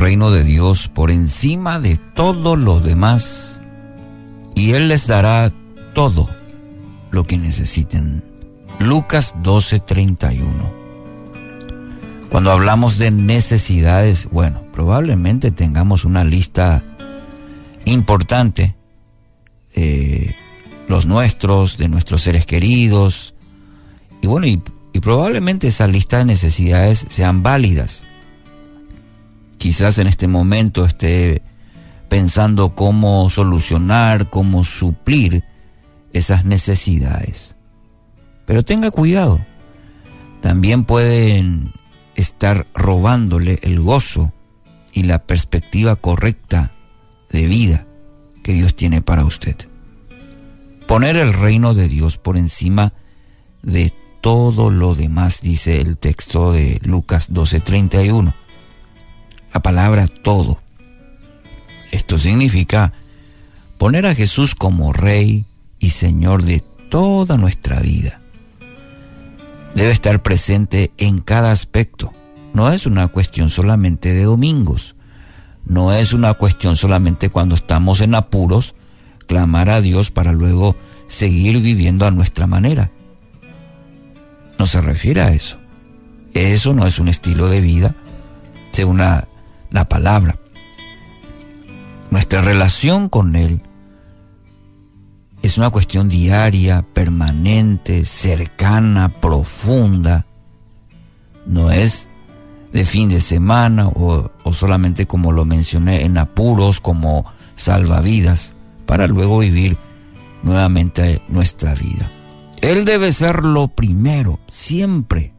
reino de Dios por encima de todo lo demás y Él les dará todo lo que necesiten. Lucas 12:31. Cuando hablamos de necesidades, bueno, probablemente tengamos una lista importante, eh, los nuestros, de nuestros seres queridos, y bueno, y, y probablemente esa lista de necesidades sean válidas. Quizás en este momento esté pensando cómo solucionar, cómo suplir esas necesidades. Pero tenga cuidado, también pueden estar robándole el gozo y la perspectiva correcta de vida que Dios tiene para usted. Poner el reino de Dios por encima de todo lo demás, dice el texto de Lucas 12:31. La palabra todo. Esto significa poner a Jesús como Rey y Señor de toda nuestra vida. Debe estar presente en cada aspecto. No es una cuestión solamente de domingos. No es una cuestión solamente cuando estamos en apuros, clamar a Dios para luego seguir viviendo a nuestra manera. No se refiere a eso. Eso no es un estilo de vida, según la, la palabra. Nuestra relación con Él es una cuestión diaria, permanente, cercana, profunda. No es de fin de semana o, solamente como lo mencioné en apuros como salvavidas para luego vivir nuevamente nuestra vida. Él debe ser lo primero, siempre,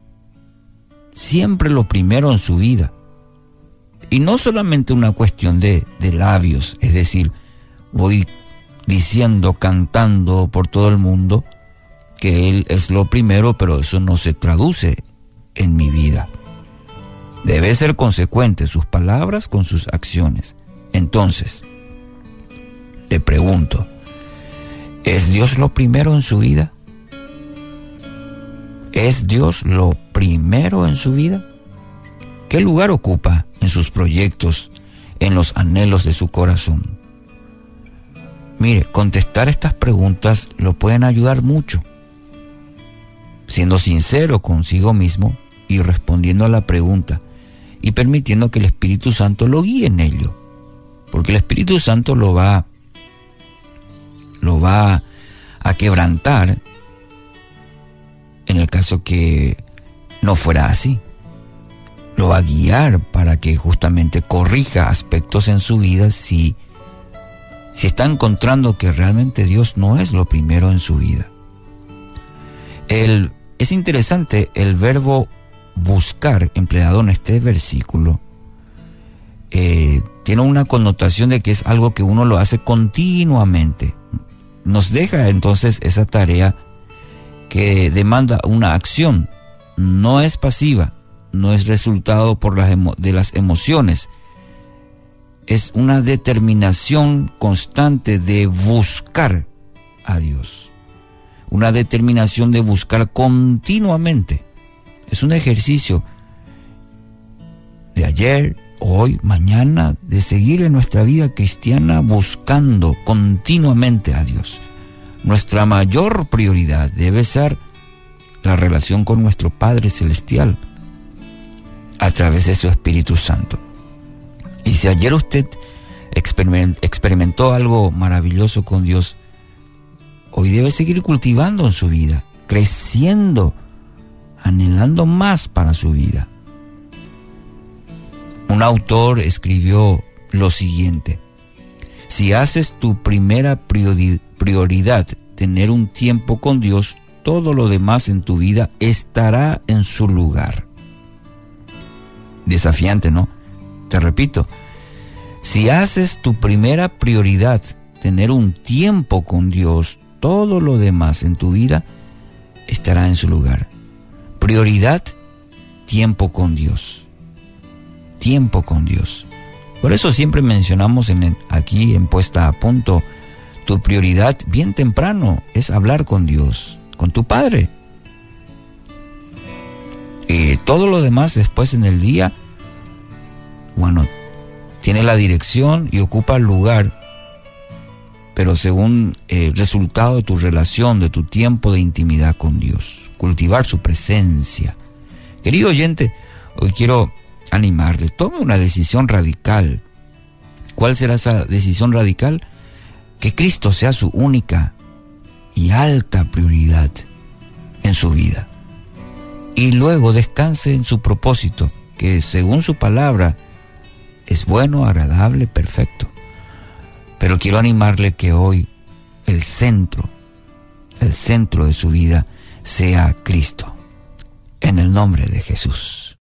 siempre lo primero en su vida. Y no solamente una cuestión de, de labios, es decir, voy diciendo, cantando por todo el mundo que Él es lo primero, pero eso no se traduce en mi vida. Debe ser consecuente sus palabras con sus acciones. Entonces, le pregunto, ¿es Dios lo primero en su vida? ¿Es Dios lo primero en su vida? ¿Qué lugar ocupa en sus proyectos, en los anhelos de su corazón? Mire, contestar estas preguntas lo pueden ayudar mucho. Siendo sincero consigo mismo y respondiendo a la pregunta y permitiendo que el Espíritu Santo lo guíe en ello. Porque el Espíritu Santo lo va lo va a quebrantar en el caso que no fuera así. Lo va a guiar para que justamente corrija aspectos en su vida si si está encontrando que realmente Dios no es lo primero en su vida. El, es interesante el verbo buscar empleado en este versículo. Eh, tiene una connotación de que es algo que uno lo hace continuamente. Nos deja entonces esa tarea que demanda una acción. No es pasiva, no es resultado por las de las emociones, es una determinación constante de buscar a Dios. Una determinación de buscar continuamente. Es un ejercicio de ayer, hoy, mañana, de seguir en nuestra vida cristiana buscando continuamente a Dios. Nuestra mayor prioridad debe ser la relación con nuestro Padre Celestial a través de su Espíritu Santo. Y si ayer usted experimentó algo maravilloso con Dios, hoy debe seguir cultivando en su vida, creciendo, anhelando más para su vida. Un autor escribió lo siguiente, si haces tu primera prioridad tener un tiempo con Dios, todo lo demás en tu vida estará en su lugar. Desafiante, ¿no? Te repito, si haces tu primera prioridad tener un tiempo con Dios, todo lo demás en tu vida estará en su lugar. Prioridad, tiempo con Dios. Tiempo con Dios. Por eso siempre mencionamos en aquí en puesta a punto, tu prioridad bien temprano es hablar con Dios, con tu Padre. Todo lo demás después en el día, bueno, tiene la dirección y ocupa el lugar, pero según el resultado de tu relación, de tu tiempo de intimidad con Dios, cultivar su presencia. Querido oyente, hoy quiero animarle, tome una decisión radical. ¿Cuál será esa decisión radical? Que Cristo sea su única y alta prioridad en su vida. Y luego descanse en su propósito, que según su palabra es bueno, agradable, perfecto. Pero quiero animarle que hoy el centro, el centro de su vida sea Cristo. En el nombre de Jesús.